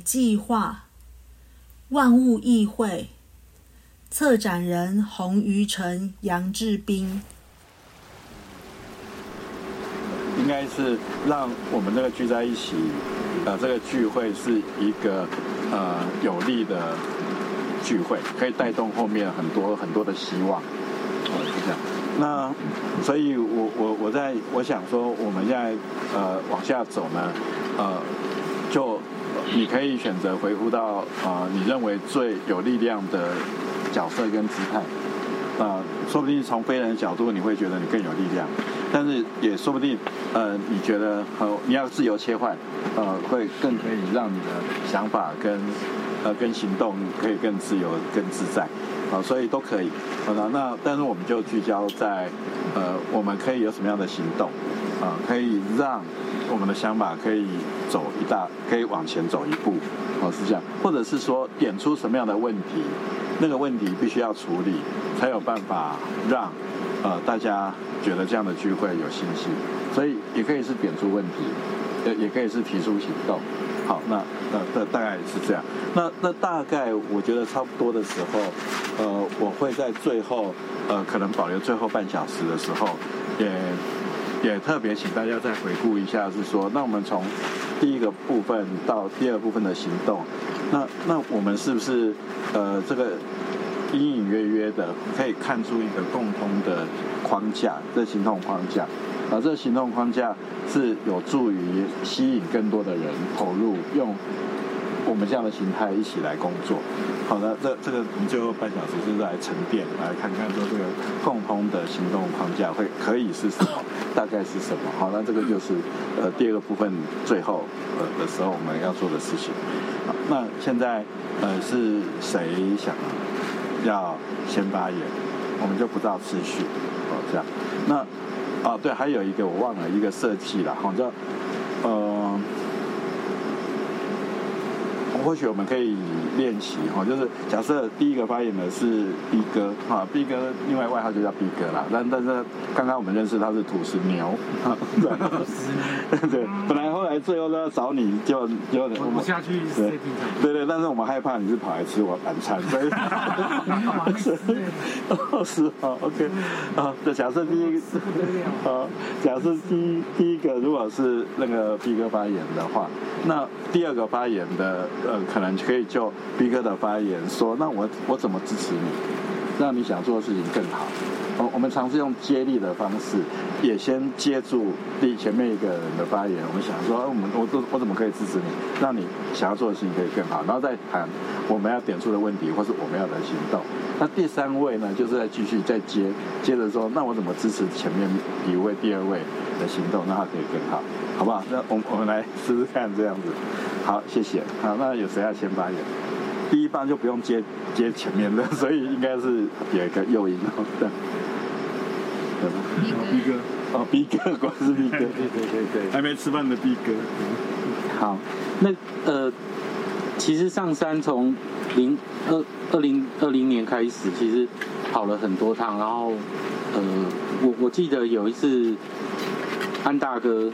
计划，万物议会，策展人洪于成、杨志斌。应该是让我们这个聚在一起，呃，这个聚会是一个呃有利的聚会，可以带动后面很多很多的希望，哦，是这样。那所以我我我在我想说，我们现在呃往下走呢，呃，就你可以选择回复到啊你认为最有力量的角色跟姿态，啊，说不定从非人的角度，你会觉得你更有力量。但是也说不定，呃，你觉得呃你要自由切换，呃，会更可以让你的想法跟呃跟行动可以更自由、更自在，啊，所以都可以。好的，那但是我们就聚焦在呃，我们可以有什么样的行动，啊，可以让我们的想法可以走一大，可以往前走一步，哦，是这样，或者是说点出什么样的问题，那个问题必须要处理，才有办法让呃大家。觉得这样的聚会有信心，所以也可以是点出问题，也也可以是提出行动。好，那那那大概是这样。那那大概我觉得差不多的时候，呃，我会在最后，呃，可能保留最后半小时的时候，也也特别请大家再回顾一下，是说，那我们从第一个部分到第二部分的行动，那那我们是不是呃这个？隐隐约约的可以看出一个共通的框架，这行动框架，啊，这个行动框架是有助于吸引更多的人投入，用我们这样的形态一起来工作。好的，这这个我们最后半小时就是来沉淀，来看看说这个共通的行动框架会可以是什么，大概是什么。好，那这个就是呃第二个部分最后呃的时候我们要做的事情。好，那现在呃是谁想？要先发言，我们就不照次序哦，这样。那啊对，还有一个我忘了一个设计了，好像呃。或许我们可以练习哈，就是假设第一个发言的是 B 哥哈，B 哥另外外号就叫 B 哥啦。但但是刚刚我们认识他是土石牛，对，本来后来最后都要找你，就就我们下去对对对，但是我们害怕你是跑来吃我晚餐，所 以是是啊，OK 啊，就假设第一个啊，假设第一第一个如果是那个 B 哥发言的话，那第二个发言的。呃，可能可以就 B 哥的发言说，那我我怎么支持你，让你想做的事情更好？我我们尝试用接力的方式，也先接住第前面一个人的发言。我们想说，我们我我我怎么可以支持你，让你想要做的事情可以更好？然后再谈我们要点出的问题，或是我们要的行动。那第三位呢，就是在继续再接接着说，那我怎么支持前面一位、第二位的行动，让他可以更好？好不好？那我我们来试试看这样子。好，谢谢。好，那有谁要先发言？第一棒就不用接接前面的，所以应该是有一个诱因哦。对。B 哥，哦，B 哥，果然是 B 哥。对对对对。还没吃饭的 B 哥。好，那呃，其实上山从零二二零二零年开始，其实跑了很多趟，然后呃，我我记得有一次安大哥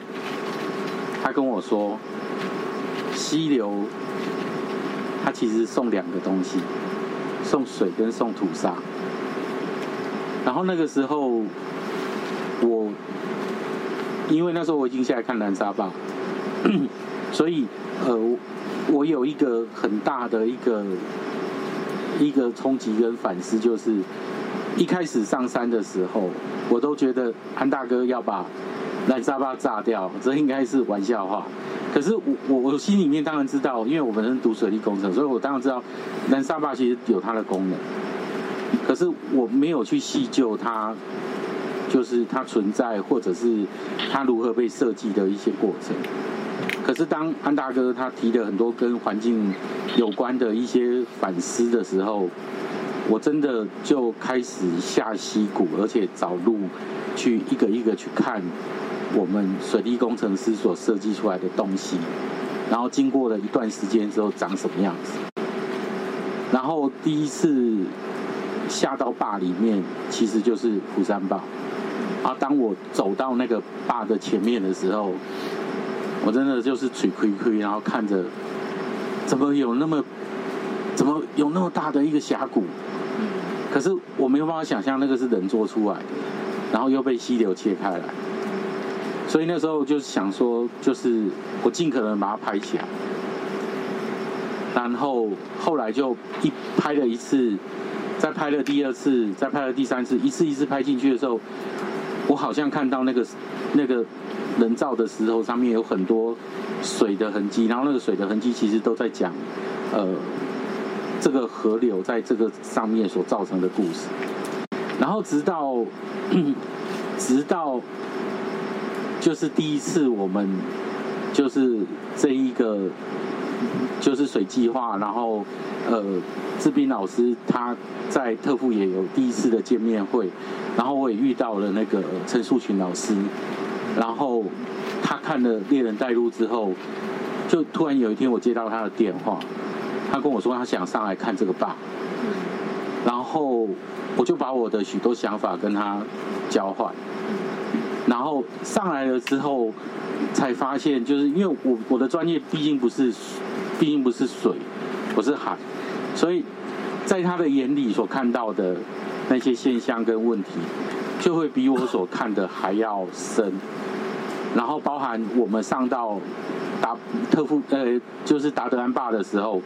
他跟我说。溪流，他其实送两个东西，送水跟送土沙。然后那个时候，我因为那时候我已经下来看南沙坝，所以呃，我有一个很大的一个一个冲击跟反思，就是一开始上山的时候，我都觉得安大哥要把南沙坝炸掉，这应该是玩笑话。可是我我我心里面当然知道，因为我本身读水利工程，所以我当然知道南沙坝其实有它的功能。可是我没有去细究它，就是它存在或者是它如何被设计的一些过程。可是当安大哥他提的很多跟环境有关的一些反思的时候，我真的就开始下溪谷，而且找路去一个一个去看。我们水利工程师所设计出来的东西，然后经过了一段时间之后长什么样子？然后第一次下到坝里面，其实就是釜山坝。啊，当我走到那个坝的前面的时候，我真的就是嘴亏亏，然后看着怎么有那么怎么有那么大的一个峡谷？可是我没有办法想象那个是人做出来的，然后又被溪流切开来，所以那时候就想说，就是我尽可能把它拍起来。然后后来就一拍了一次，再拍了第二次，再拍了第三次，一次一次拍进去的时候，我好像看到那个那个人造的石头上面有很多水的痕迹，然后那个水的痕迹其实都在讲，呃，这个河流在这个上面所造成的故事。然后直到 直到就是第一次我们就是这一个。就是水计划，然后呃，志斌老师他在特富也有第一次的见面会，然后我也遇到了那个陈树群老师，然后他看了《猎人带路》之后，就突然有一天我接到他的电话，他跟我说他想上来看这个坝，然后我就把我的许多想法跟他交换，然后上来了之后才发现，就是因为我我的专业毕竟不是。毕竟不是水，不是海，所以在他的眼里所看到的那些现象跟问题，就会比我所看的还要深。然后包含我们上到达特富呃，就是达德安坝的时候，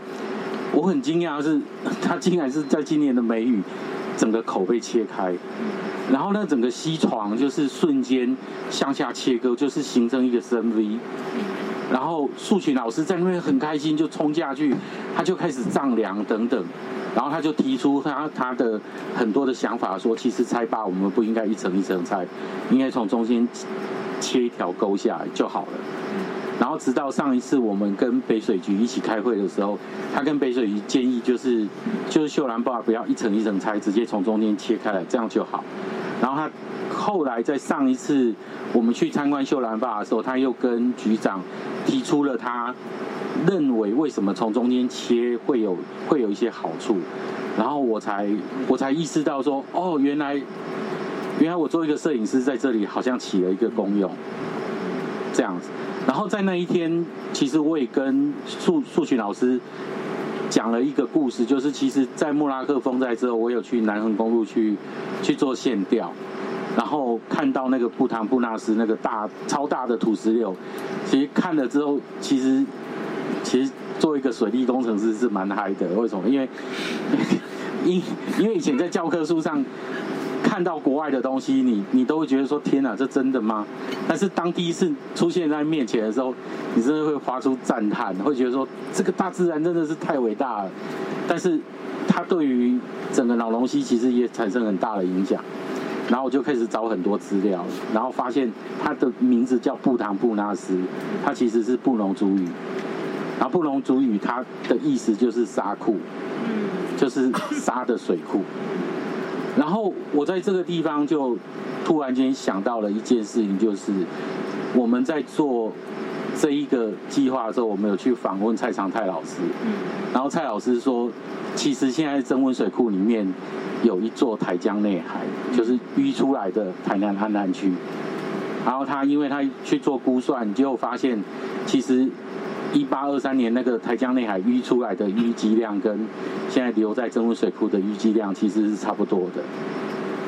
我很惊讶是，他竟然是在今年的梅雨，整个口被切开，然后呢，整个西床就是瞬间向下切割，就是形成一个深 V。然后素群老师在那边很开心，就冲下去，他就开始丈量等等，然后他就提出他他的很多的想法，说其实拆坝我们不应该一层一层拆，应该从中间切一条沟下来就好了。然后直到上一次我们跟北水局一起开会的时候，他跟北水局建议就是就是秀兰坝不要一层一层拆，直接从中间切开来，这样就好。然后他。后来在上一次我们去参观秀兰坝的时候，他又跟局长提出了他认为为什么从中间切会有会有一些好处，然后我才我才意识到说，哦，原来原来我做一个摄影师在这里好像起了一个功用，这样子。然后在那一天，其实我也跟数数学老师讲了一个故事，就是其实，在莫拉克风灾之后，我有去南横公路去去做线调。然后看到那个布唐布纳斯那个大超大的土石流，其实看了之后，其实其实做一个水利工程师是蛮嗨的。为什么？因为因 因为以前在教科书上看到国外的东西，你你都会觉得说天哪，这真的吗？但是当第一次出现在面前的时候，你真的会发出赞叹，会觉得说这个大自然真的是太伟大了。但是它对于整个老龙溪其实也产生很大的影响。然后我就开始找很多资料，然后发现它的名字叫布唐布纳斯，它其实是布农族语，然后布农族语它的意思就是沙库，就是沙的水库。然后我在这个地方就突然间想到了一件事情，就是我们在做这一个计划的时候，我们有去访问蔡长泰老师，然后蔡老师说，其实现在增温水库里面。有一座台江内海，就是淤出来的台南汉南区。然后他因为他去做估算，结果发现，其实一八二三年那个台江内海淤出来的淤积量，跟现在留在增温水库的淤积量其实是差不多的。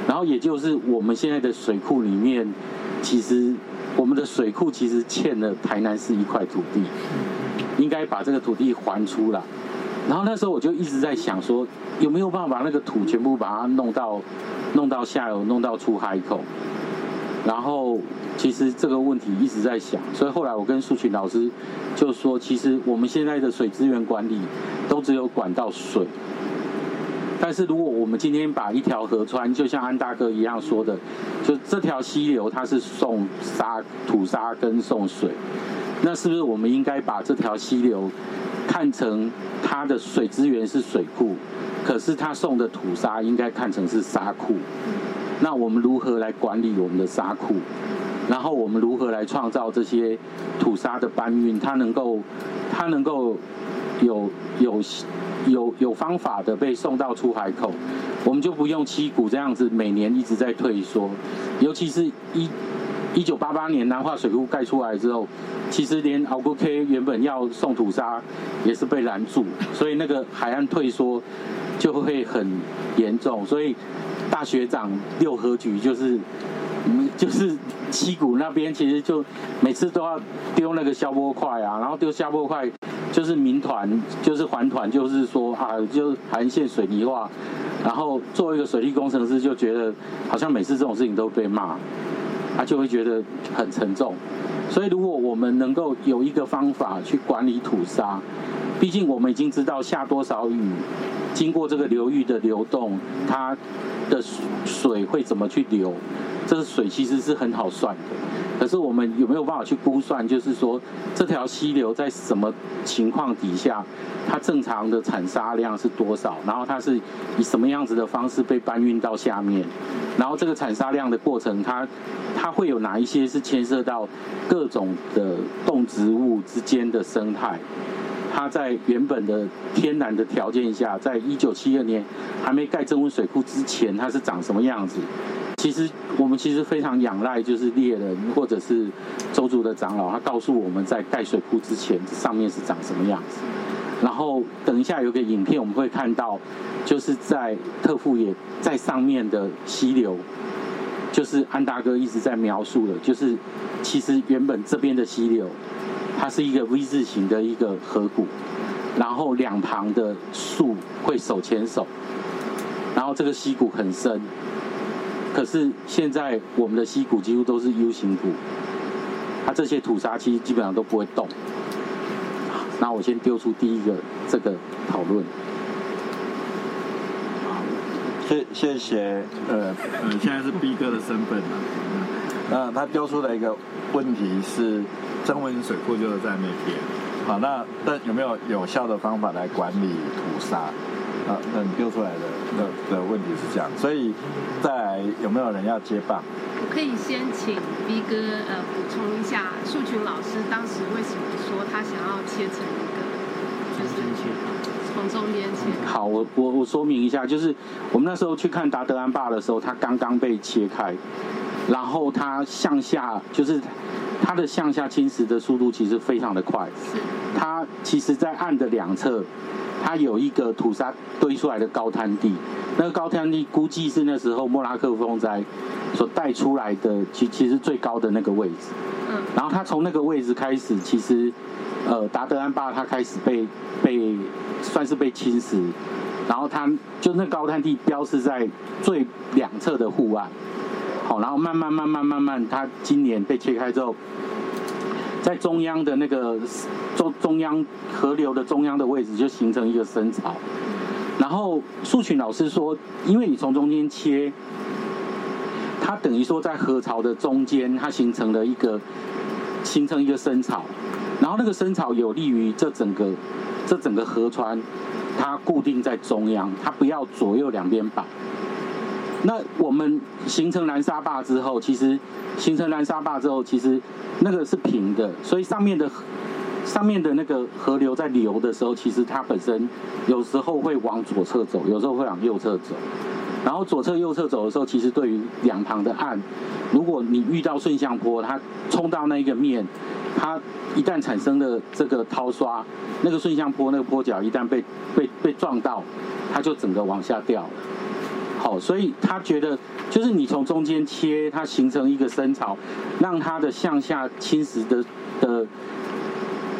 然后也就是我们现在的水库里面，其实我们的水库其实欠了台南市一块土地，应该把这个土地还出来。然后那时候我就一直在想说，有没有办法把那个土全部把它弄到，弄到下游，弄到出海口。然后其实这个问题一直在想，所以后来我跟苏群老师就说，其实我们现在的水资源管理都只有管到水，但是如果我们今天把一条河川，就像安大哥一样说的，就这条溪流它是送沙土沙跟送水，那是不是我们应该把这条溪流？看成它的水资源是水库，可是它送的土沙应该看成是沙库。那我们如何来管理我们的沙库？然后我们如何来创造这些土沙的搬运？它能够，它能够有有有有方法的被送到出海口，我们就不用七股这样子每年一直在退缩。尤其是一一九八八年南化水库盖出来之后，其实连鳌沟 K 原本要送土沙也是被拦住，所以那个海岸退缩就会很严重。所以大学长六合局就是就是七股那边，其实就每次都要丢那个消波块啊，然后丢消波块就是民团就是环团，就是说啊，就海岸线水泥化。然后作为一个水利工程师，就觉得好像每次这种事情都被骂，他就会觉得很沉重。所以如果我们能够有一个方法去管理土沙，毕竟我们已经知道下多少雨，经过这个流域的流动，它的水会怎么去流，这个水其实是很好算的。可是我们有没有办法去估算？就是说，这条溪流在什么情况底下，它正常的产沙量是多少？然后它是以什么样子的方式被搬运到下面？然后这个产沙量的过程，它它会有哪一些是牵涉到各种的动植物之间的生态？它在原本的天然的条件下，在一九七二年还没盖增温水库之前，它是长什么样子？其实我们其实非常仰赖，就是猎人或者是周族的长老，他告诉我们在盖水库之前上面是长什么样子。然后等一下有个影片我们会看到，就是在特富野在上面的溪流，就是安大哥一直在描述的，就是其实原本这边的溪流，它是一个 V 字形的一个河谷，然后两旁的树会手牵手，然后这个溪谷很深。可是现在我们的溪谷几乎都是 U 型谷，它这些土沙其实基本上都不会动。那我先丢出第一个这个讨论。谢谢谢，呃你，现在是 B 哥的身份了。那他丢出的一个问题是，增温水库就是在那边。好，那但有没有有效的方法来管理土沙？啊，那你丢出来的的的问题是这样，所以再来有没有人要接棒？我可以先请 B 哥呃补充一下，树群老师当时为什么说他想要切成一个，就是从中间切。好，我我我说明一下，就是我们那时候去看达德安坝的时候，它刚刚被切开，然后它向下就是它的向下侵蚀的速度其实非常的快，它其实在岸的两侧。它有一个土沙堆出来的高滩地，那个高滩地估计是那时候莫拉克风灾所带出来的，其其实最高的那个位置。嗯。然后它从那个位置开始，其实，呃，达德安巴它开始被被算是被侵蚀，然后它就那高滩地标示在最两侧的护岸，好，然后慢慢慢慢慢慢，它今年被切开之后。在中央的那个中中央河流的中央的位置，就形成一个深槽。然后树群老师说，因为你从中间切，它等于说在河槽的中间，它形成了一个形成一个深槽。然后那个深槽有利于这整个这整个河川，它固定在中央，它不要左右两边摆。那我们形成南沙坝之后，其实形成南沙坝之后，其实那个是平的，所以上面的上面的那个河流在流的时候，其实它本身有时候会往左侧走，有时候会往右侧走。然后左侧、右侧走的时候，其实对于两旁的岸，如果你遇到顺向坡，它冲到那一个面，它一旦产生的这个掏刷，那个顺向坡那个坡角一旦被被被撞到，它就整个往下掉了。好，所以他觉得就是你从中间切，它形成一个深槽，让它的向下侵蚀的的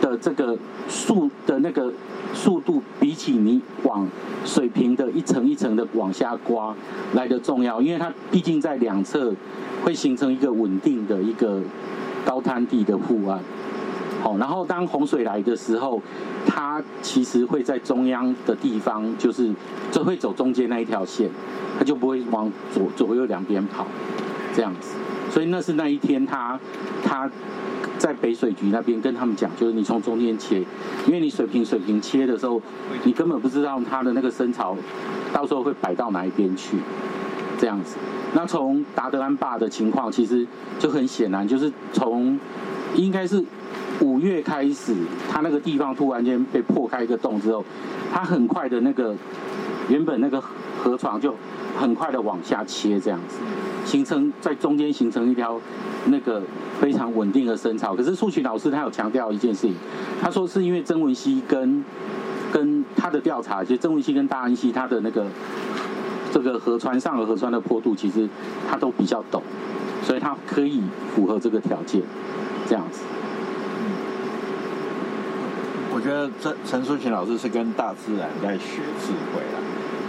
的这个速的那个速度，比起你往水平的一层一层的往下刮来的重要，因为它毕竟在两侧会形成一个稳定的一个高滩地的护岸。好，然后当洪水来的时候，它其实会在中央的地方，就是就会走中间那一条线。它就不会往左左右两边跑，这样子，所以那是那一天他他在北水局那边跟他们讲，就是你从中间切，因为你水平水平切的时候，你根本不知道它的那个深槽到时候会摆到哪一边去，这样子。那从达德安坝的情况其实就很显然，就是从应该是五月开始，它那个地方突然间被破开一个洞之后，它很快的那个。原本那个河床就很快的往下切，这样子，形成在中间形成一条那个非常稳定的深槽。可是苏群老师他有强调一件事情，他说是因为曾文溪跟跟他的调查，就曾文溪跟大安溪他的那个这个河川上和河川的坡度，其实他都比较陡，所以他可以符合这个条件，这样子。我觉得这陈淑琴老师是跟大自然在学智慧了。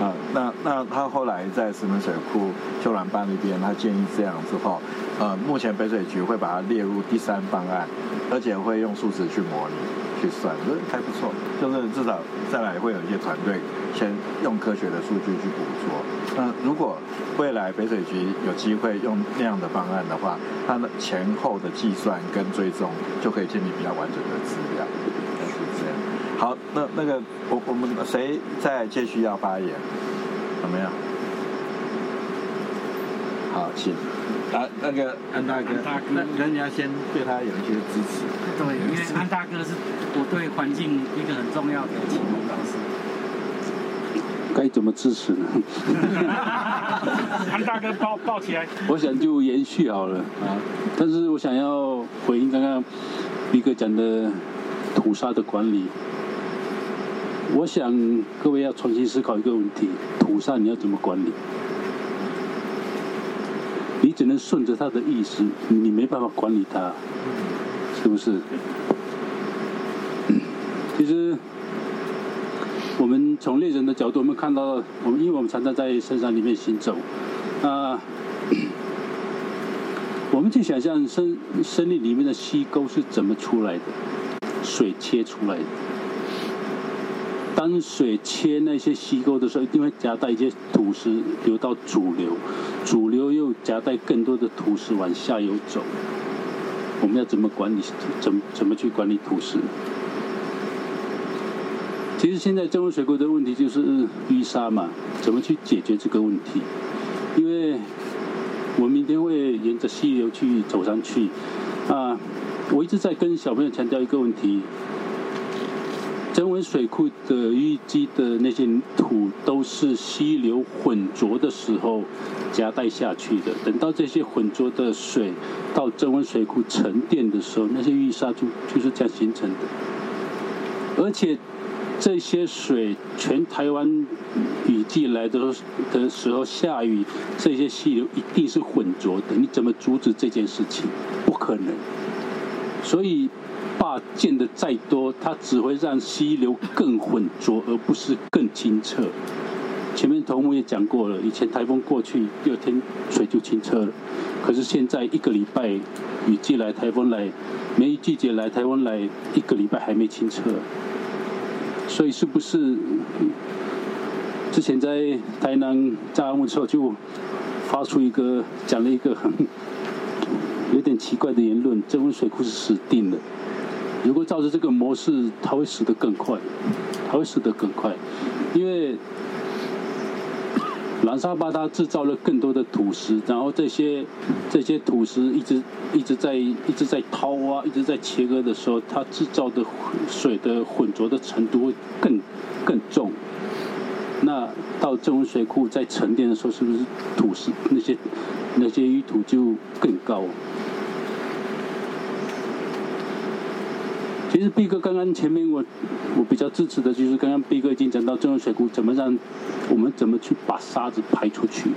啊，那那他后来在石门水库修兰坝那边，他建议这样之后，呃，目前北水局会把它列入第三方案，而且会用数值去模拟、去算，这还不错。就是至少再来会有一些团队先用科学的数据去捕捉。那如果未来北水局有机会用那样的方案的话，它的前后的计算跟追踪就可以建立比较完整的资料。好，那那个我我们谁再继续要发言？怎么样？好，请啊，那个安大哥，那那你要先对他有一些支持。对，因为安大哥是我对环境一个很重要的启蒙老师。该怎么支持呢？安大哥抱抱起来。我想就延续好了啊，但是我想要回应刚刚毕哥讲的屠杀的管理。我想各位要重新思考一个问题：土上你要怎么管理？你只能顺着他的意思，你没办法管理他，是不是？其实，我们从猎人的角度，我们看到，我们因为我们常常在深山里面行走，啊，我们去想象森森林里面的溪沟是怎么出来的，水切出来的。当水切那些溪沟的时候，一定会夹带一些土石流到主流，主流又夹带更多的土石往下游走。我们要怎么管理？怎怎么去管理土石？其实现在中文水库的问题就是淤沙嘛，怎么去解决这个问题？因为我明天会沿着溪流去走上去，啊，我一直在跟小朋友强调一个问题。增温水库的淤积的那些土都是溪流混浊的时候夹带下去的。等到这些混浊的水到增温水库沉淀的时候，那些淤沙就就是这样形成的。而且这些水全台湾雨季来的的时候下雨，这些溪流一定是混浊的。你怎么阻止这件事情？不可能。所以。建的再多，它只会让溪流更浑浊，而不是更清澈。前面头目也讲过了，以前台风过去，第二天水就清澈了。可是现在一个礼拜雨季来，台风来，梅雨季节来，台风来，一个礼拜还没清澈。所以是不是之前在台南炸案的时候就发出一个讲了一个很有点奇怪的言论？这温水库是死定了。如果照着这个模式，它会死得更快，它会死得更快，因为蓝沙坝它制造了更多的土石，然后这些这些土石一直一直在一直在掏挖，一直在切割的时候，它制造的水的混浊的程度会更更重。那到这种水库在沉淀的时候，是不是土石那些那些淤土就更高？其实 B 哥刚刚前面我我比较支持的就是刚刚 B 哥已经讲到中央水库怎么让我们怎么去把沙子排出去，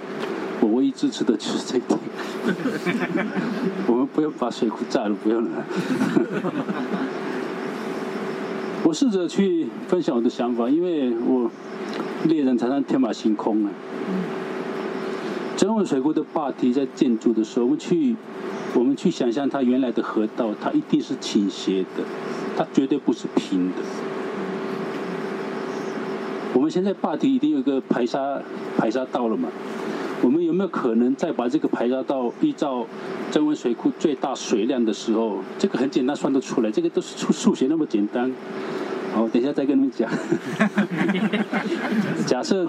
我唯一支持的就是这一点。我们不要把水库炸了，不要了。我试着去分享我的想法，因为我猎人常常天马行空啊。中文水库的坝体在建筑的时候，我们去我们去想象它原来的河道，它一定是倾斜的。它绝对不是平的。我们现在坝体已经有一个排沙排沙道了嘛？我们有没有可能再把这个排沙道依照增温水库最大水量的时候，这个很简单算得出来，这个都是数数学那么简单。好，等一下再跟你们讲。假设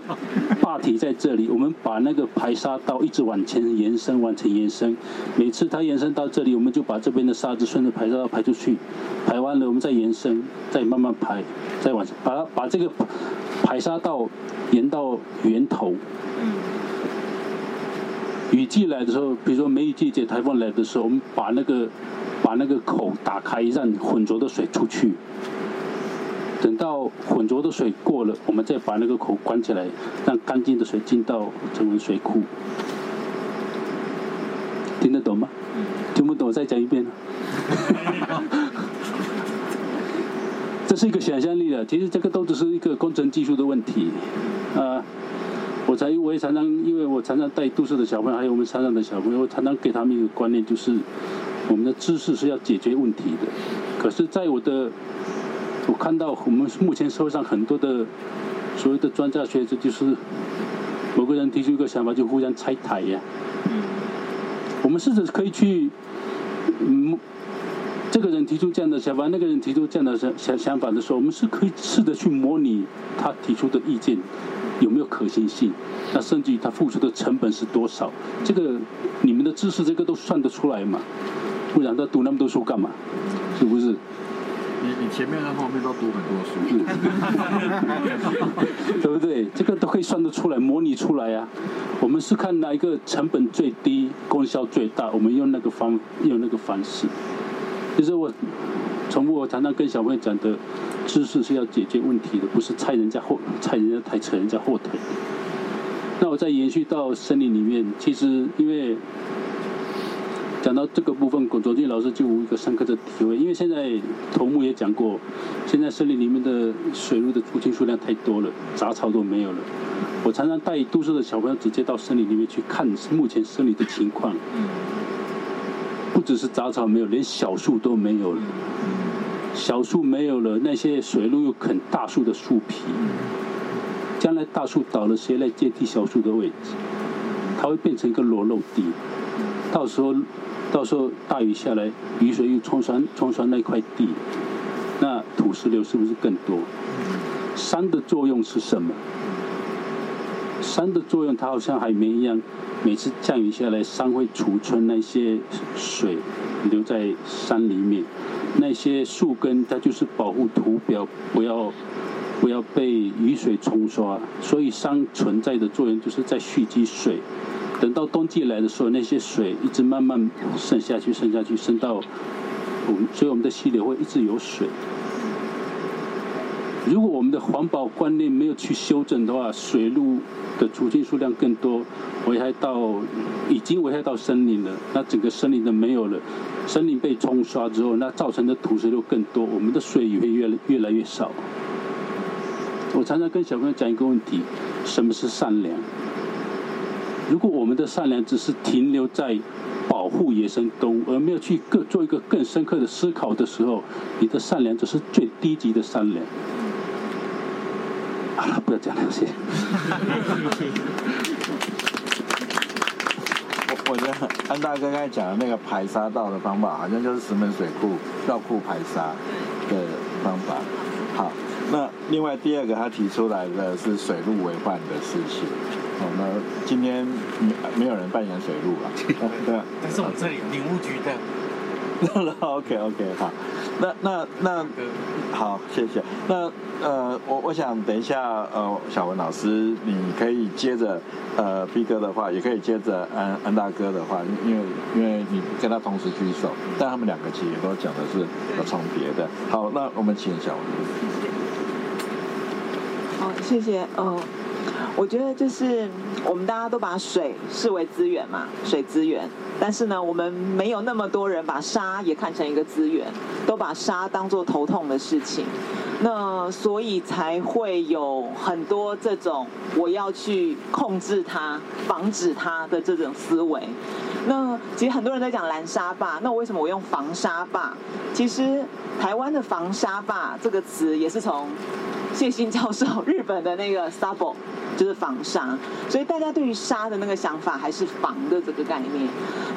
坝体在这里，我们把那个排沙道一直往前延伸，往前延伸。每次它延伸到这里，我们就把这边的沙子顺着排沙道排出去。排完了，我们再延伸，再慢慢排，再往把它把这个排沙道延到源头。雨季来的时候，比如说梅雨季节台风来的时候，我们把那个把那个口打开，让浑浊的水出去。等到浑浊的水过了，我们再把那个口关起来，让干净的水进到成文水库。听得懂吗？听不懂再讲一遍。这是一个想象力的，其实这个都只是一个工程技术的问题，啊。我才我也常常，因为我常常带都市的小朋友，还有我们山上的小朋友，我常常给他们一个观念，就是我们的知识是要解决问题的。可是，在我的我看到我们目前社会上很多的所谓的专家学者，就是某个人提出一个想法，就互相拆台呀。我们试着可以去，嗯，这个人提出这样的想法，那个人提出这样的想想想法的时候，我们是可以试着去模拟他提出的意见。有没有可行性？那甚至于他付出的成本是多少？这个你们的知识这个都算得出来嘛？不然他读那么多书干嘛？是不是？你你前面和后面都读很多书，对不对？这个都可以算得出来，模拟出来啊。我们是看哪一个成本最低、功效最大，我们用那个方用那个方式。就是我从我常常跟小朋友讲的。知识是要解决问题的，不是踩人家后踩人家抬扯人家后腿。那我再延续到森林里面，其实因为讲到这个部分，龚卓俊老师就有一个深刻的体会。因为现在头目也讲过，现在森林里面的水路的出清数量太多了，杂草都没有了。我常常带都市的小朋友直接到森林里面去看目前森林的情况，不只是杂草没有，连小树都没有了。小树没有了，那些水路又啃大树的树皮，将来大树倒了，谁来接替小树的位置？它会变成一个裸露地。到时候，到时候大雨下来，雨水又冲刷冲刷那块地，那土石流是不是更多？山的作用是什么？山的作用，它好像海绵一样，每次降雨下来，山会储存那些水，留在山里面。那些树根，它就是保护土表，不要不要被雨水冲刷。所以山存在的作用就是在蓄积水，等到冬季来的时候，那些水一直慢慢渗下去，渗下去，渗到我们，所以我们的溪流会一直有水。如果我们的环保观念没有去修正的话，水路的储进数量更多，危害到已经危害到森林了，那整个森林都没有了。森林被冲刷之后，那造成的土石流更多，我们的水也会越来越来越少。我常常跟小朋友讲一个问题：什么是善良？如果我们的善良只是停留在保护野生动物，而没有去更做一个更深刻的思考的时候，你的善良只是最低级的善良。好了，不要讲那些。我觉得安大哥刚才讲的那个排沙道的方法，好像就是石门水库绕库排沙的方法。好，那另外第二个他提出来的是水路为患的事情。好，那今天没没有人扮演水路了。对，但是我们这里领务局的。OK OK 好，那那那好，谢谢。那呃，我我想等一下呃，小文老师你可以接着呃 B 哥的话，也可以接着安安大哥的话，因为因为你跟他同时举手，但他们两个其实都讲的是有重叠的。好，那我们请小文。好，谢谢。呃，我觉得就是我们大家都把水视为资源嘛，水资源。但是呢，我们没有那么多人把沙也看成一个资源，都把沙当做头痛的事情，那所以才会有很多这种我要去控制它、防止它的这种思维。那其实很多人在讲蓝沙坝，那为什么我用防沙坝？其实台湾的防沙坝这个词也是从谢欣教授日本的那个 Sabo。就是防沙，所以大家对于沙的那个想法还是防的这个概念。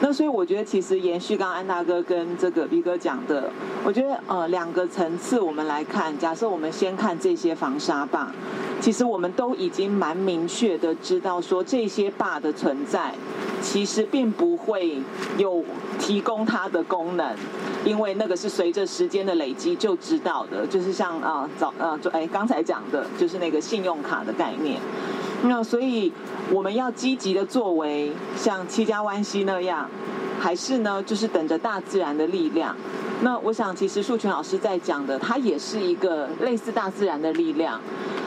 那所以我觉得，其实延续刚安大哥跟这个 B 哥讲的，我觉得呃两个层次我们来看。假设我们先看这些防沙坝，其实我们都已经蛮明确的知道说，这些坝的存在其实并不会有提供它的功能。因为那个是随着时间的累积就知道的，就是像啊早呃就哎刚刚才讲的，就是那个信用卡的概念。那所以我们要积极的作为，像七家湾溪那样，还是呢，就是等着大自然的力量。那我想，其实树群老师在讲的，它也是一个类似大自然的力量。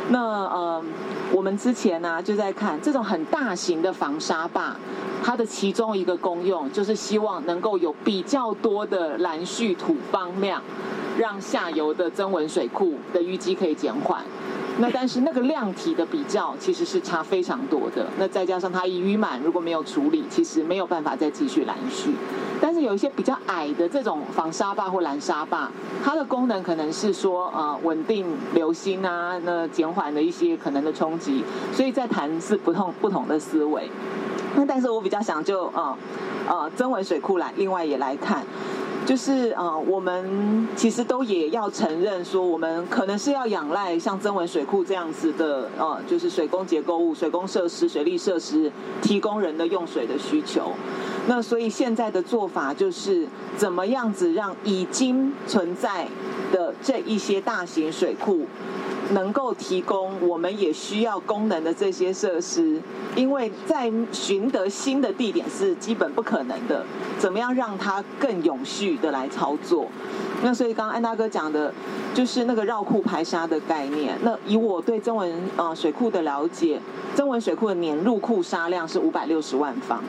那呃，我们之前呢就在看这种很大型的防沙坝，它的其中一个功用就是希望能够有比较多的蓝蓄土方量，让下游的增文水库的淤积可以减缓。那但是那个量体的比较其实是差非常多的。那再加上它一淤满，如果没有处理，其实没有办法再继续拦蓄。但是有一些比较矮的这种防沙坝或拦沙坝，它的功能可能是说呃稳定流星啊，那减缓了一些可能的冲击。所以在谈是不同不同的思维。那但是我比较想就呃呃增文水库来另外也来看。就是啊，我们其实都也要承认说，我们可能是要仰赖像增文水库这样子的呃，就是水工结构物、水工设施、水利设施提供人的用水的需求。那所以现在的做法就是怎么样子让已经存在的这一些大型水库。能够提供我们也需要功能的这些设施，因为在寻得新的地点是基本不可能的。怎么样让它更永续的来操作？那所以刚刚安大哥讲的，就是那个绕库排沙的概念。那以我对增文呃水库的了解，增文水库的年入库沙量是五百六十万方。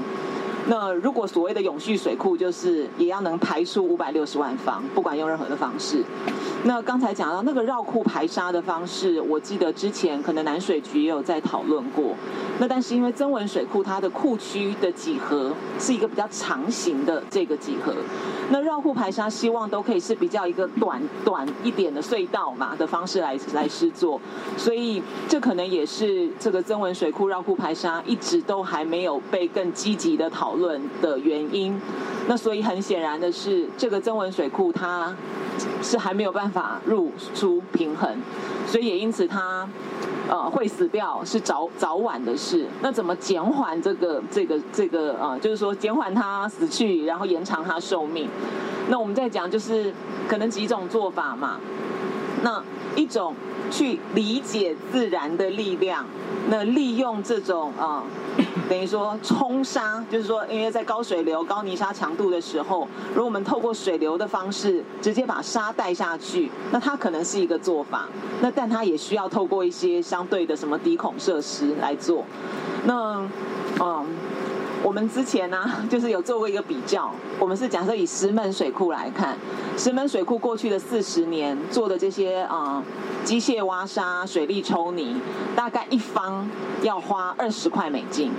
那如果所谓的永续水库，就是也要能排出五百六十万方，不管用任何的方式。那刚才讲到那个绕库排沙的方式，我记得之前可能南水局也有在讨论过。那但是因为增文水库它的库区的几何是一个比较长形的这个几何，那绕库排沙希望都可以是比较一个短短一点的隧道嘛的方式来来施作，所以这可能也是这个增文水库绕库排沙一直都还没有被更积极的讨论的原因。那所以很显然的是，这个增文水库它是还没有办法入出平衡，所以也因此它。呃，会死掉是早早晚的事。那怎么减缓这个这个这个呃，就是说减缓它死去，然后延长它寿命？那我们在讲就是可能几种做法嘛。那一种去理解自然的力量，那利用这种啊。等于说冲沙，就是说，因为在高水流、高泥沙强度的时候，如果我们透过水流的方式直接把沙带下去，那它可能是一个做法。那但它也需要透过一些相对的什么低孔设施来做。那嗯，我们之前呢，就是有做过一个比较。我们是假设以石门水库来看，石门水库过去的四十年做的这些啊机械挖沙、水利抽泥，大概一方要花二十块美金。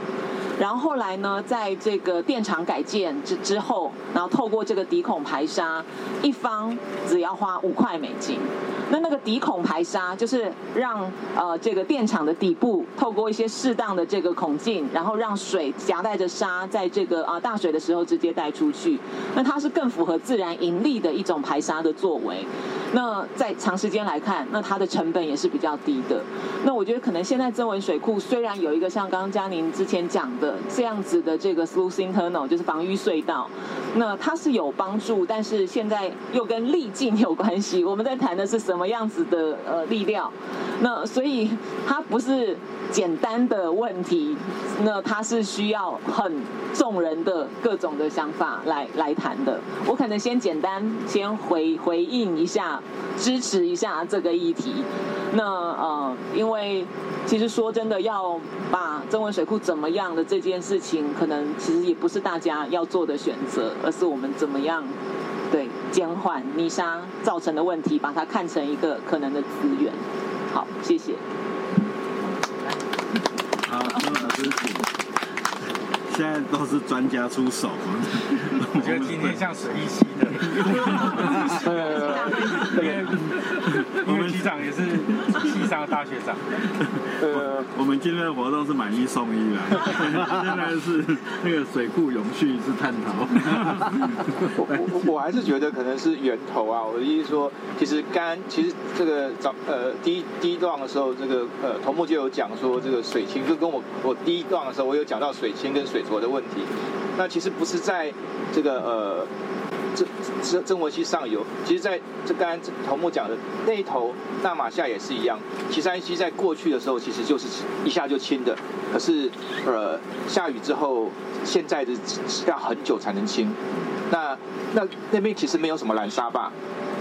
然后后来呢，在这个电厂改建之之后，然后透过这个底孔排沙，一方只要花五块美金。那那个底孔排沙，就是让呃这个电厂的底部透过一些适当的这个孔径，然后让水夹带着沙，在这个啊大水的时候直接带出去。那它是更符合自然盈利的一种排沙的作为。那在长时间来看，那它的成本也是比较低的。那我觉得可能现在增文水库虽然有一个像刚刚嘉宁之前讲的这样子的这个 sluicing tunnel，就是防淤隧道，那它是有帮助，但是现在又跟力径有关系。我们在谈的是什么样子的呃力量？那所以它不是简单的问题，那它是需要很众人的各种的想法来来谈的。我可能先简单先回回应一下。支持一下这个议题。那呃，因为其实说真的，要把增文水库怎么样的这件事情，可能其实也不是大家要做的选择，而是我们怎么样对减缓泥沙造成的问题，把它看成一个可能的资源。好，谢谢。好，张 老师，现在都是专家出手。我觉得今天像水一期的。我们机长也是系上的大学长。呃，我们今天的活动是买一送一啦。现在是那个水库永续是探讨。我我还是觉得可能是源头啊。我的意思说，其实干其实这个早呃第一第一段的时候，这个呃头目就有讲说这个水清，就跟我我第一段的时候，我有讲到水清跟水浊的问题。那其实不是在这个个呃。这这曾文溪上游，其实在这刚刚头目讲的那一头大马下也是一样，岐山溪在过去的时候其实就是一下就清的，可是呃下雨之后，现在的要很久才能清。那那那边其实没有什么拦沙坝，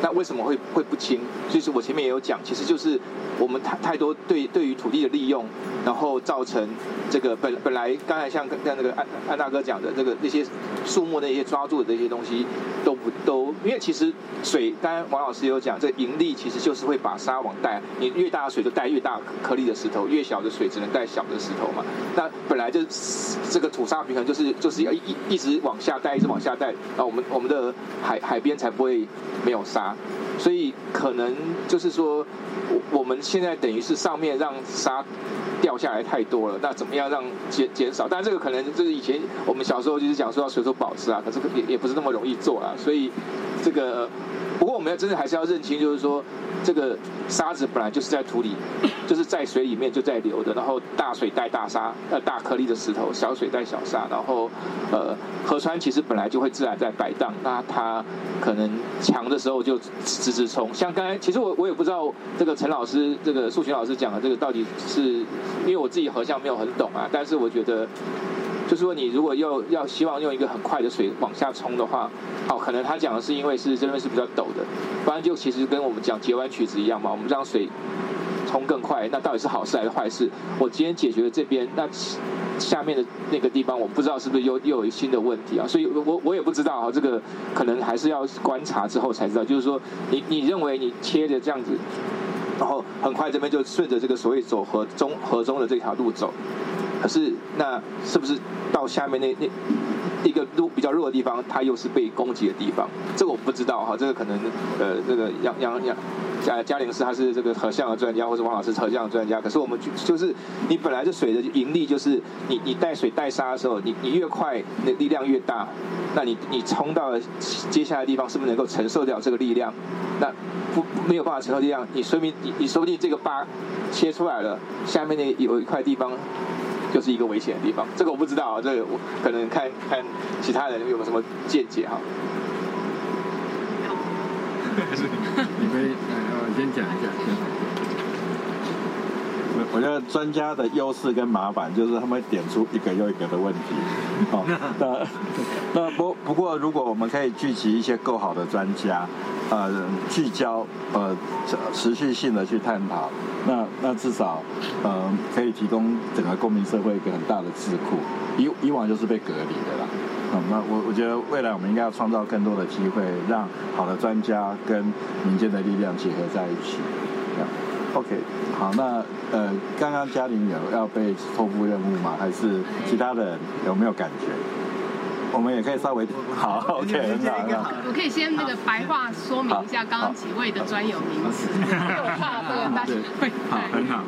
那为什么会会不清？就是我前面也有讲，其实就是我们太太多对对于土地的利用，然后造成这个本本来刚才像像那个安安大哥讲的这个那些树木那些抓住的这些东西都不都，因为其实水，刚才王老师有讲，这个盈利其实就是会把沙往带，你越大的水就带越大颗粒的石头，越小的水只能带小的石头嘛。那本来就这个土沙平衡就是就是要一一直往下带，一直往下带。那我们我们的海海边才不会没有沙，所以可能就是说，我们现在等于是上面让沙掉下来太多了，那怎么样让减减少？但这个可能就是以前我们小时候就是讲说要随手保持啊，可是也也不是那么容易做啊，所以这个不过我们要真的还是要认清，就是说这个沙子本来就是在土里，就是在水里面就在流的，然后大水带大沙，呃大颗粒的石头，小水带小沙，然后呃河川其实本来就会自然在摆荡，那它可能强的时候就直直冲。像刚才其实我我也不知道这个陈老师这个数学老师讲的这个到底是因为我自己河象没有很懂啊，但是我觉得。就是说，你如果要要希望用一个很快的水往下冲的话，哦，可能他讲的是因为是这边是比较陡的，不然就其实跟我们讲截弯曲直一样嘛。我们让水冲更快，那到底是好事还是坏事？我今天解决了这边，那下面的那个地方，我不知道是不是又又有新的问题啊？所以我我也不知道啊，这个可能还是要观察之后才知道。就是说，你你认为你切的这样子，然后很快这边就顺着这个所谓走河中河中的这条路走。可是，那是不是到下面那那一个弱比较弱的地方，它又是被攻击的地方？这个我不知道哈，这个可能呃，这个杨杨杨嘉嘉玲是他是这个河象的专家，或者王老师河象的专家。可是我们就是你本来这水的盈利，就是你你带水带沙的时候，你你越快，那力量越大。那你你冲到接下来的地方，是不是能够承受掉这个力量？那不没有办法承受力量，你说明你你说不定这个疤切出来了，下面那有一块地方。就是一个危险的地方，这个我不知道啊，这个我可能看看其他人有没有什么见解哈。你可以呃先讲一下。我我觉得专家的优势跟麻烦就是他们会点出一个又一个的问题。好，那那不不过如果我们可以聚集一些够好的专家，呃，聚焦呃持续性的去探讨。那那至少，呃，可以提供整个公民社会一个很大的智库。以以往就是被隔离的啦。嗯，那我我觉得未来我们应该要创造更多的机会，让好的专家跟民间的力量结合在一起。OK，好，那呃，刚刚嘉玲有要被托付任务吗？还是其他人有没有感觉？我们也可以稍微好，OK，很好。我可以先那个白话说明一下刚刚几位的专有名词，因为我怕这个大家会好很好。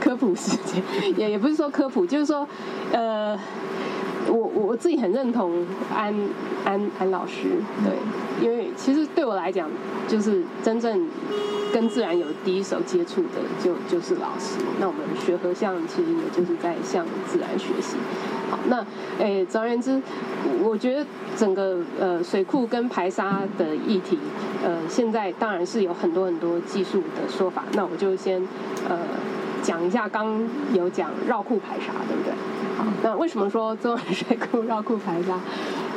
科普时间 也也不是说科普，就是说，呃，我我自己很认同安安安老师，对，因为其实对我来讲，就是真正跟自然有第一手接触的，就就是老师。那我们学合相，其实也就是在向自然学习。好，那诶，总而言之，我觉得整个呃水库跟排沙的议题，呃，现在当然是有很多很多技术的说法。那我就先呃讲一下，刚有讲绕库排沙，对不对？好，那为什么说中文水库绕库排沙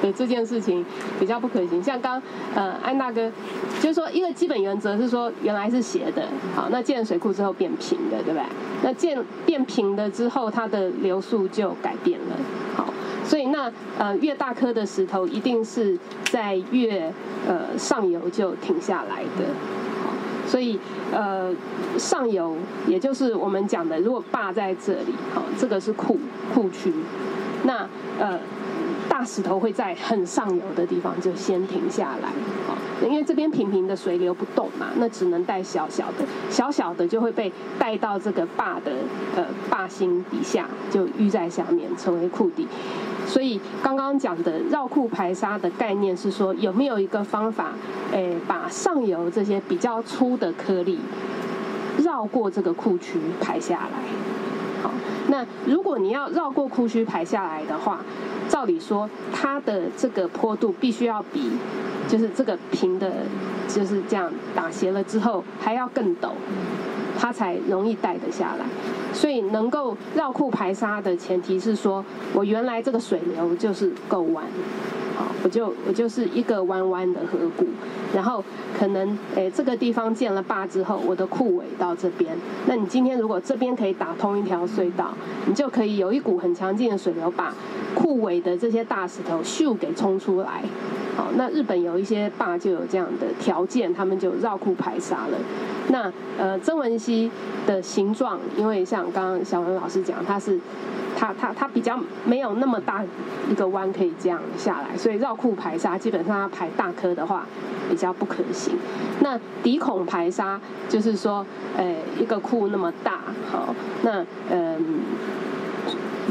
的这件事情比较不可行？像刚呃安大哥就是说，一个基本原则是说，原来是斜的，好，那建水库之后变平的，对不对？那建变平的之后，它的流速就改变了。好，所以那呃越大颗的石头，一定是在越呃上游就停下来的。好，所以呃上游也就是我们讲的，如果坝在这里，好，这个是库库区，那呃大石头会在很上游的地方就先停下来。好。因为这边平平的水流不动嘛，那只能带小小的，小小的就会被带到这个坝的呃坝心底下，就淤在下面成为库底。所以刚刚讲的绕库排沙的概念是说，有没有一个方法，诶，把上游这些比较粗的颗粒绕过这个库区排下来？好，那如果你要绕过库区排下来的话，照理说它的这个坡度必须要比就是这个平的，就是这样打斜了之后还要更陡，它才容易带得下来。所以能够绕库排沙的前提是说，我原来这个水流就是够弯，好，我就我就是一个弯弯的河谷，然后可能诶这个地方建了坝之后，我的库尾到这边，那你今天如果这边可以打通一条隧道，你就可以有一股很强劲的水流把库尾的这些大石头咻给冲出来。好，那日本有一些坝就有这样的条件，他们就绕库排沙了。那呃，曾文溪的形状，因为像刚刚小文老师讲，它是它它它比较没有那么大一个弯可以这样下来，所以绕库排沙基本上要排大颗的话比较不可行。那底孔排沙就是说，呃，一个库那么大，好，那嗯，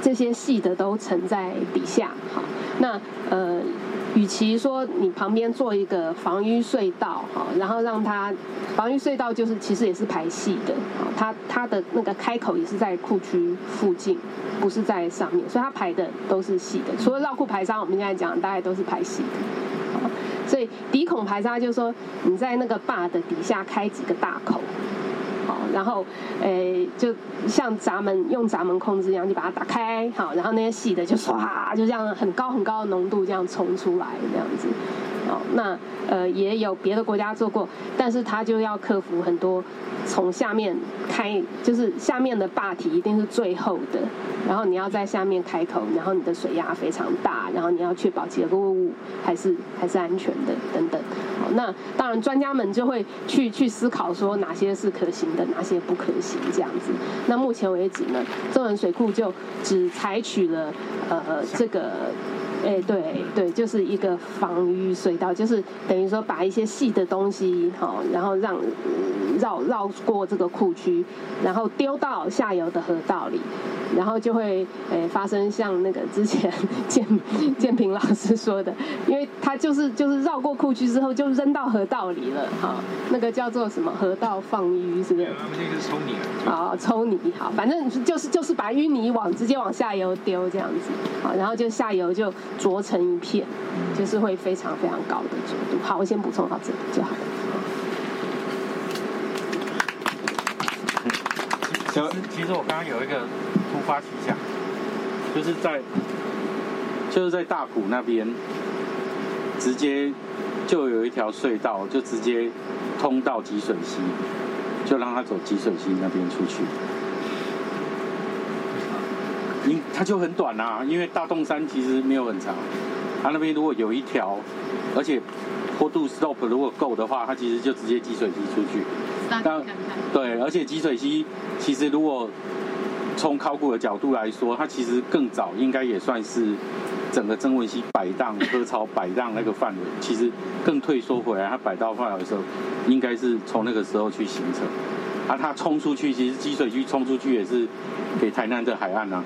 这些细的都沉在底下，好，那呃。与其说你旁边做一个防御隧道，哈，然后让它防御隧道就是其实也是排细的，啊，它它的那个开口也是在库区附近，不是在上面，所以它排的都是细的。除了绕库排沙，我们现在讲大概都是排细的，啊，所以底孔排沙就是说你在那个坝的底下开几个大口。然后，诶，就像闸门用闸门控制一样，就把它打开，好，然后那些细的就唰，就这样很高很高的浓度这样冲出来，这样子。哦，那呃也有别的国家做过，但是它就要克服很多从下面开，就是下面的坝体一定是最厚的，然后你要在下面开口，然后你的水压非常大，然后你要确保结构物还是还是安全的等等。那当然专家们就会去去思考说哪些是可行的，哪些不可行这样子。那目前为止呢，中文水库就只采取了呃这个。哎，对对，就是一个防淤隧道，就是等于说把一些细的东西，好，然后让绕绕过这个库区，然后丢到下游的河道里，然后就会诶发生像那个之前建建平老师说的，因为他就是就是绕过库区之后就扔到河道里了，哈，那个叫做什么河道放淤，是不是？他们那个是抽泥。好，抽泥，好，反正就是就是把淤泥往直接往下游丢这样子，好，然后就下游就。浊成一片，就是会非常非常高的浊度。好，我先补充到这里就好了。其实，其实我刚刚有一个突发奇想，就是在就是在大埔那边，直接就有一条隧道，就直接通到积水溪，就让他走积水溪那边出去。因它就很短啊，因为大洞山其实没有很长，它那边如果有一条，而且坡度 slope 如果够的话，它其实就直接积水溪出去。但对，而且积水溪其实如果从考古的角度来说，它其实更早应该也算是整个曾文溪摆荡、割槽摆荡那个范围，其实更退缩回来，它摆到范围的时候，应该是从那个时候去形成。啊，它冲出去，其实积水区冲出去也是给台南这海岸啊，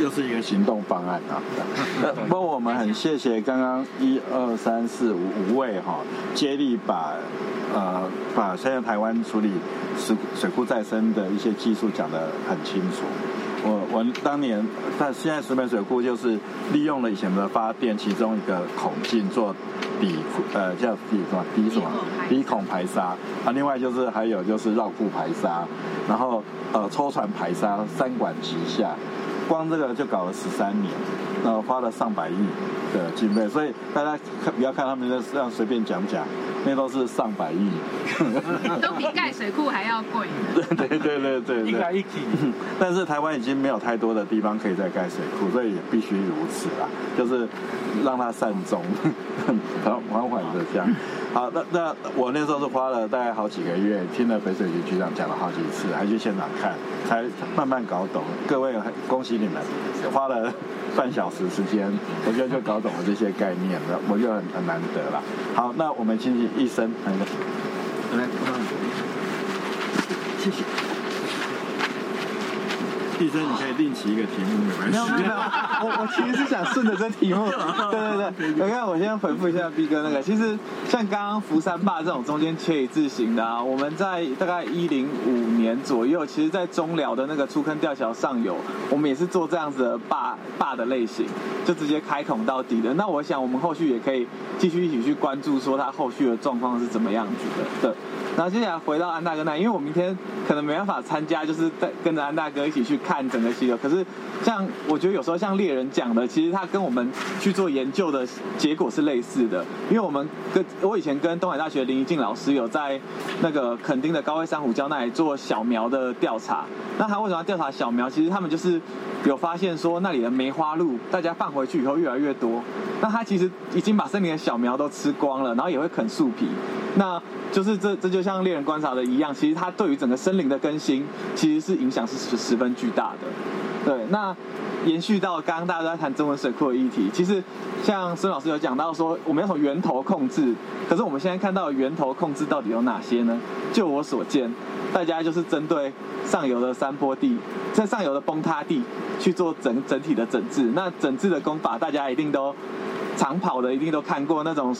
又是一个行动方案啊。不过我们很谢谢刚刚一二三四五五位哈，接力把呃把现在台湾处理水水库再生的一些技术讲得很清楚。我我当年但现在石门水库就是利用了以前的发电其中一个孔径做底呃叫底什么底什么底孔排沙。啊，另外就是还有就是绕库排沙，然后呃抽船排沙三管齐下，光这个就搞了十三年，然后花了上百亿的经费，所以大家看不要看他们这样随便讲讲。那都是上百亿，都比盖水库还要贵。对对对对对，一来一起。但是台湾已经没有太多的地方可以再盖水库，所以也必须如此啦，就是让它善终，缓缓缓的这样。好，那那我那时候是花了大概好几个月，听了北水局局长讲了好几次，还去现场看，才慢慢搞懂。各位恭喜你们，花了。半小时时间，我觉得就搞懂了这些概念了，我就很很难得了。好，那我们进行一生，来，谢谢。医生，你可以另起一个题目，没关系。没有没有，我我其实是想顺着这题目，对 对对，我看我先回复一下 B 哥那个，其实像刚刚福山坝这种中间切一字形的啊，我们在大概一零五年左右，其实在中寮的那个出坑吊桥上游，我们也是做这样子的坝坝的类型，就直接开孔到底的。那我想我们后续也可以继续一起去关注，说它后续的状况是怎么样子的，对。然后接下来回到安大哥那，因为我明天可能没办法参加，就是在跟着安大哥一起去看整个溪流。可是像我觉得有时候像猎人讲的，其实他跟我们去做研究的结果是类似的。因为我们跟我以前跟东海大学林怡静老师有在那个垦丁的高位珊瑚礁那里做小苗的调查。那他为什么要调查小苗？其实他们就是有发现说那里的梅花鹿，大家放回去以后越来越多。那他其实已经把森林的小苗都吃光了，然后也会啃树皮。那就是这这就像猎人观察的一样，其实它对于整个森林的更新，其实是影响是十十分巨大的。对，那延续到刚刚大家都在谈中文水库的议题，其实像孙老师有讲到说，我们要从源头控制，可是我们现在看到源头控制到底有哪些呢？就我所见，大家就是针对上游的山坡地，在上游的崩塌地去做整整体的整治。那整治的功法，大家一定都长跑的一定都看过那种。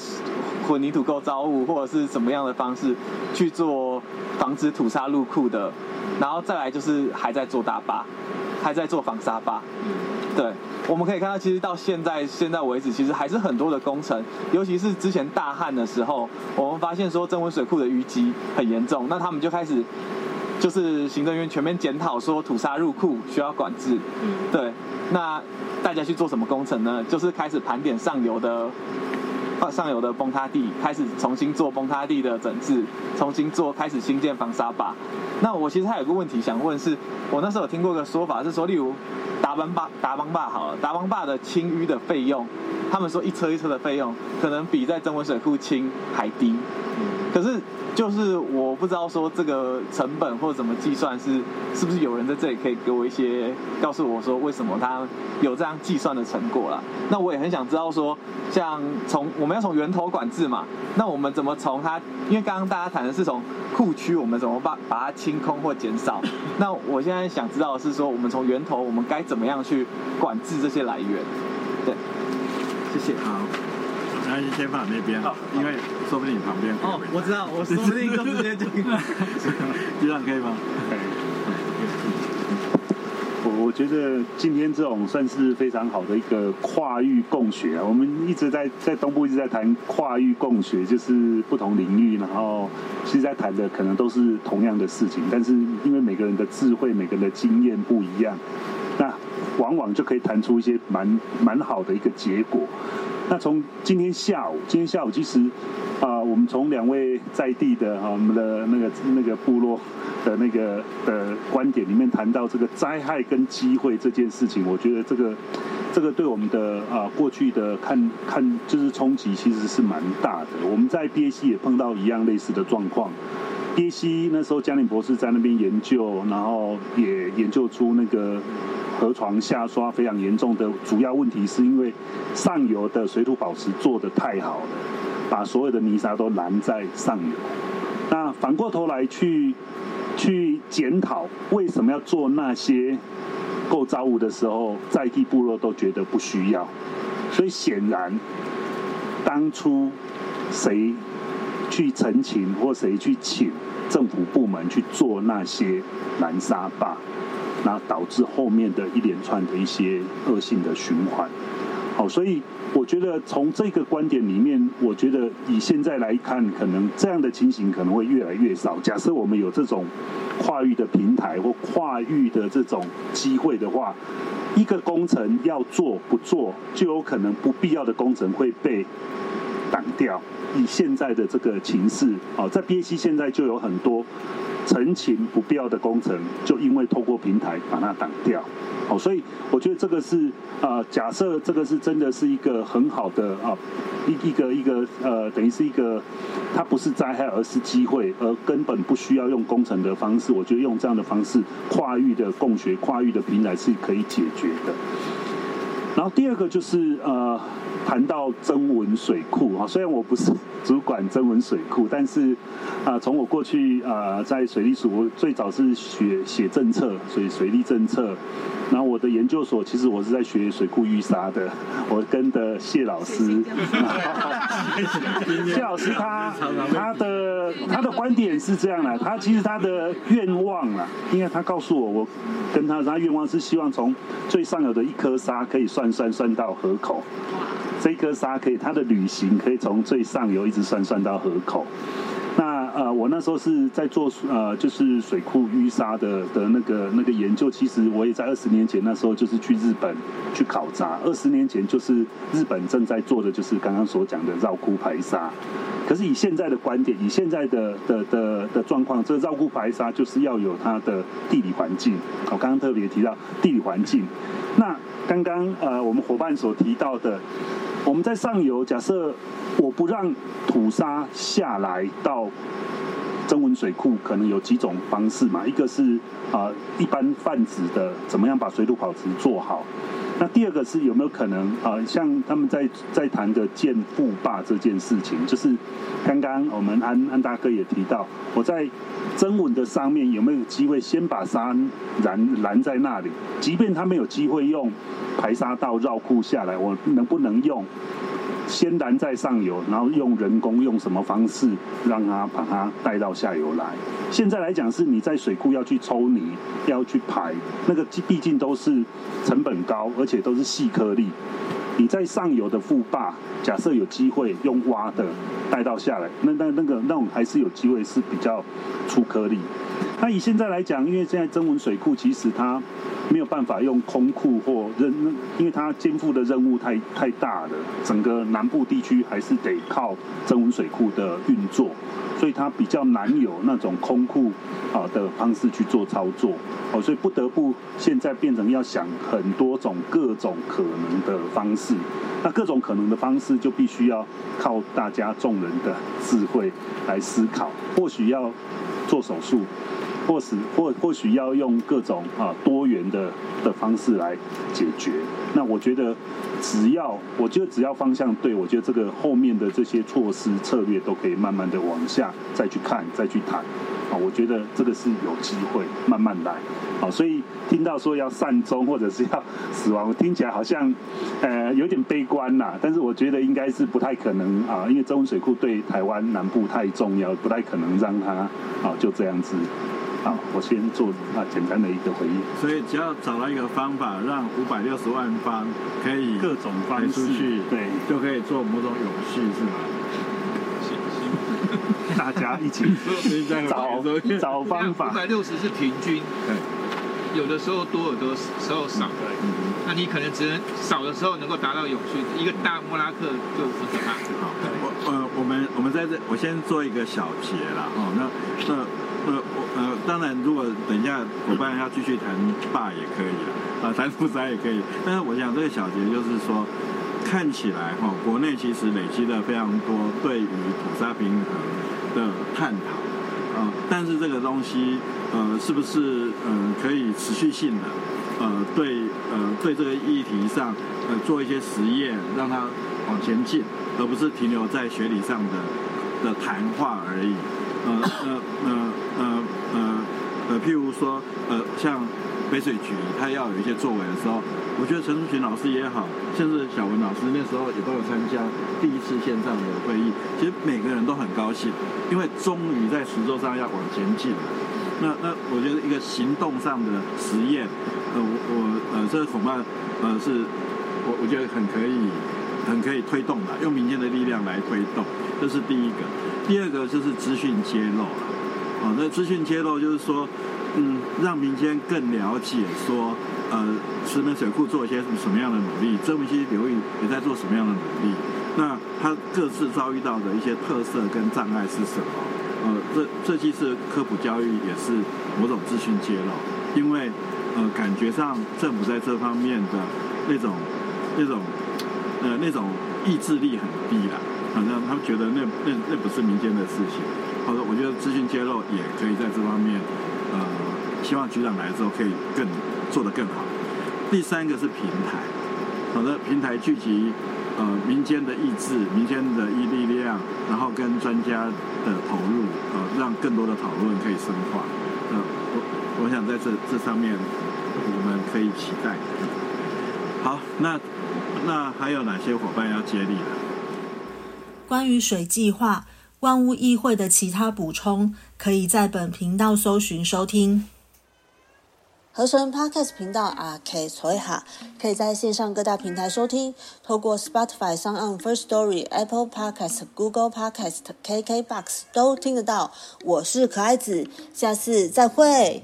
混凝土构造物或者是什么样的方式去做防止土沙入库的，然后再来就是还在做大坝，还在做防沙坝。对，我们可以看到，其实到现在现在为止，其实还是很多的工程，尤其是之前大旱的时候，我们发现说增温水库的淤积很严重，那他们就开始就是行政院全面检讨说土沙入库需要管制。嗯对，那大家去做什么工程呢？就是开始盘点上游的。上游的崩塌地开始重新做崩塌地的整治，重新做开始新建防沙坝。那我其实还有个问题想问，是我那时候有听过个说法是说，例如达邦坝达邦坝好了，达邦坝的清淤的费用，他们说一车一车的费用可能比在增温水库清还低，可是。就是我不知道说这个成本或怎么计算是是不是有人在这里可以给我一些告诉我说为什么他有这样计算的成果啦？那我也很想知道说，像从我们要从源头管制嘛，那我们怎么从它？因为刚刚大家谈的是从库区，我们怎么把把它清空或减少？那我现在想知道的是说，我们从源头我们该怎么样去管制这些来源？对，谢谢。好。那就先放那边，因为说不定你旁边。哦，我知道，我说不定就直接就。局长可以吗？可以。我我觉得今天这种算是非常好的一个跨域共学啊。我们一直在在东部一直在谈跨域共学，就是不同领域，然后其实在谈的可能都是同样的事情，但是因为每个人的智慧、每个人的经验不一样，那往往就可以谈出一些蛮蛮好的一个结果。那 从今天下午，今天下午其实，啊，我们从两位在地的哈，我们的那个那个部落的那个的观点里面谈到这个灾害跟机会这件事情，我觉得这个这个对我们的啊过去的看看就是冲击其实是蛮大的。我们在 B A C 也碰到一样类似的状况，B A C 那时候江林博士在那边研究，然后也研究出那个。河床下刷非常严重的主要问题，是因为上游的水土保持做得太好了，把所有的泥沙都拦在上游。那反过头来去去检讨为什么要做那些构造物的时候，在地部落都觉得不需要。所以显然，当初谁去陈情或谁去请政府部门去做那些南沙坝？那导致后面的一连串的一些恶性的循环，好，所以我觉得从这个观点里面，我觉得以现在来看，可能这样的情形可能会越来越少。假设我们有这种跨域的平台或跨域的这种机会的话，一个工程要做不做，就有可能不必要的工程会被挡掉。以现在的这个情势，哦，在 B A C 现在就有很多。陈情不必要的工程，就因为透过平台把它挡掉，哦，所以我觉得这个是呃，假设这个是真的是一个很好的啊，一一个一个呃，等于是一个，它不是灾害，而是机会，而根本不需要用工程的方式，我觉得用这样的方式跨域的共学、跨域的平台是可以解决的。然后第二个就是呃，谈到增文水库啊，虽然我不是主管增文水库，但是啊，从我过去啊在水利署，我最早是学写政策，所以水利政策。然后我的研究所其实我是在学水库淤沙的，我跟的谢老师，谢老师他他的他的观点是这样的，他其实他的愿望啊，因为他告诉我，我跟他他愿望是希望从最上游的一颗沙可以算算算到河口，这一颗沙可以它的旅行可以从最上游一直算算到河口。呃，我那时候是在做呃，就是水库淤沙的的那个那个研究。其实我也在二十年前那时候就是去日本去考察。二十年前就是日本正在做的就是刚刚所讲的绕库排沙。可是以现在的观点，以现在的的的的状况，这绕库排沙就是要有它的地理环境。我刚刚特别提到地理环境。那刚刚呃，我们伙伴所提到的，我们在上游假设。我不让土沙下来到增文水库，可能有几种方式嘛。一个是啊，一般泛指的怎么样把水土保持做好。那第二个是有没有可能啊，像他们在在谈的建富坝这件事情，就是刚刚我们安安大哥也提到，我在增文的上面有没有机会先把沙拦拦在那里？即便他没有机会用排沙道绕库下来，我能不能用？先拦在上游，然后用人工用什么方式让它把它带到下游来？现在来讲是你在水库要去抽泥，要去排，那个毕竟都是成本高，而且都是细颗粒。你在上游的副坝，假设有机会用挖的带到下来，那那那个那种还是有机会是比较粗颗粒。那以现在来讲，因为现在增文水库其实它没有办法用空库或任，因为它肩负的任务太太大了，整个南部地区还是得靠增文水库的运作，所以它比较难有那种空库啊的方式去做操作，哦，所以不得不现在变成要想很多种各种可能的方式，那各种可能的方式就必须要靠大家众人的智慧来思考，或许要做手术。或是或或许要用各种啊多元的的方式来解决。那我觉得，只要我觉得只要方向对，我觉得这个后面的这些措施策略都可以慢慢的往下再去看，再去谈。啊，我觉得这个是有机会慢慢来。好，所以听到说要善终或者是要死亡，听起来好像呃有点悲观呐。但是我觉得应该是不太可能啊，因为中文水库对台湾南部太重要，不太可能让它啊就这样子。好，我先做那简单的一个回应。所以只要找到一个方法，让五百六十万方可以各种方式，对，就可以做某种永续，是吗？大家一起 找找方法。五百六十是平均，对，有的时候多，有的时候少。对，那你可能只能少的时候能够达到永续，一个大莫拉克就很可怕。好，我呃，我们我们在这，我先做一个小结了哦。那那。呃，我呃，当然，如果等一下伙伴要继续谈霸也可以啊，啊，谈复杂也可以。但是我想这个小结就是说，看起来哈，国内其实累积了非常多对于土沙平衡的探讨，啊，但是这个东西呃，是不是嗯可以持续性的呃对呃对这个议题上呃做一些实验，让它往前进，而不是停留在学理上的的谈话而已。呃呃呃呃呃，譬如说，呃，像北水局，他要有一些作为的时候，我觉得陈淑群老师也好，甚至小文老师那时候也都有参加第一次线上的会议。其实每个人都很高兴，因为终于在实作上要往前进。那那我觉得一个行动上的实验，呃，我我呃，这恐怕呃是，我我觉得很可以，很可以推动的，用民间的力量来推动，这是第一个。第二个就是资讯揭露了，啊，那资讯揭露就是说，嗯，让民间更了解说，呃，石门水库做一些什么样的努力，这一些流域也在做什么样的努力，那它各自遭遇到的一些特色跟障碍是什么？呃，这这既是科普教育也是某种资讯揭露，因为呃，感觉上政府在这方面的那种那种呃那种意志力很低了。反正他们觉得那那那不是民间的事情，好的我觉得资讯揭露也可以在这方面，呃，希望局长来之后可以更做得更好。第三个是平台，好的平台聚集呃民间的意志、民间的意力量，然后跟专家的投入，呃，让更多的讨论可以深化。呃，我我想在这这上面我们可以期待。好，那那还有哪些伙伴要接力的？关于水计划。万物议会的其他补充，可以在本频道搜寻收听。合成 Podcast 频道啊，K 所哈，可以在线上各大平台收听，透过 Spotify、s o n First Story、Apple Podcast、Google Podcast、KKBox 都听得到。我是可爱子，下次再会。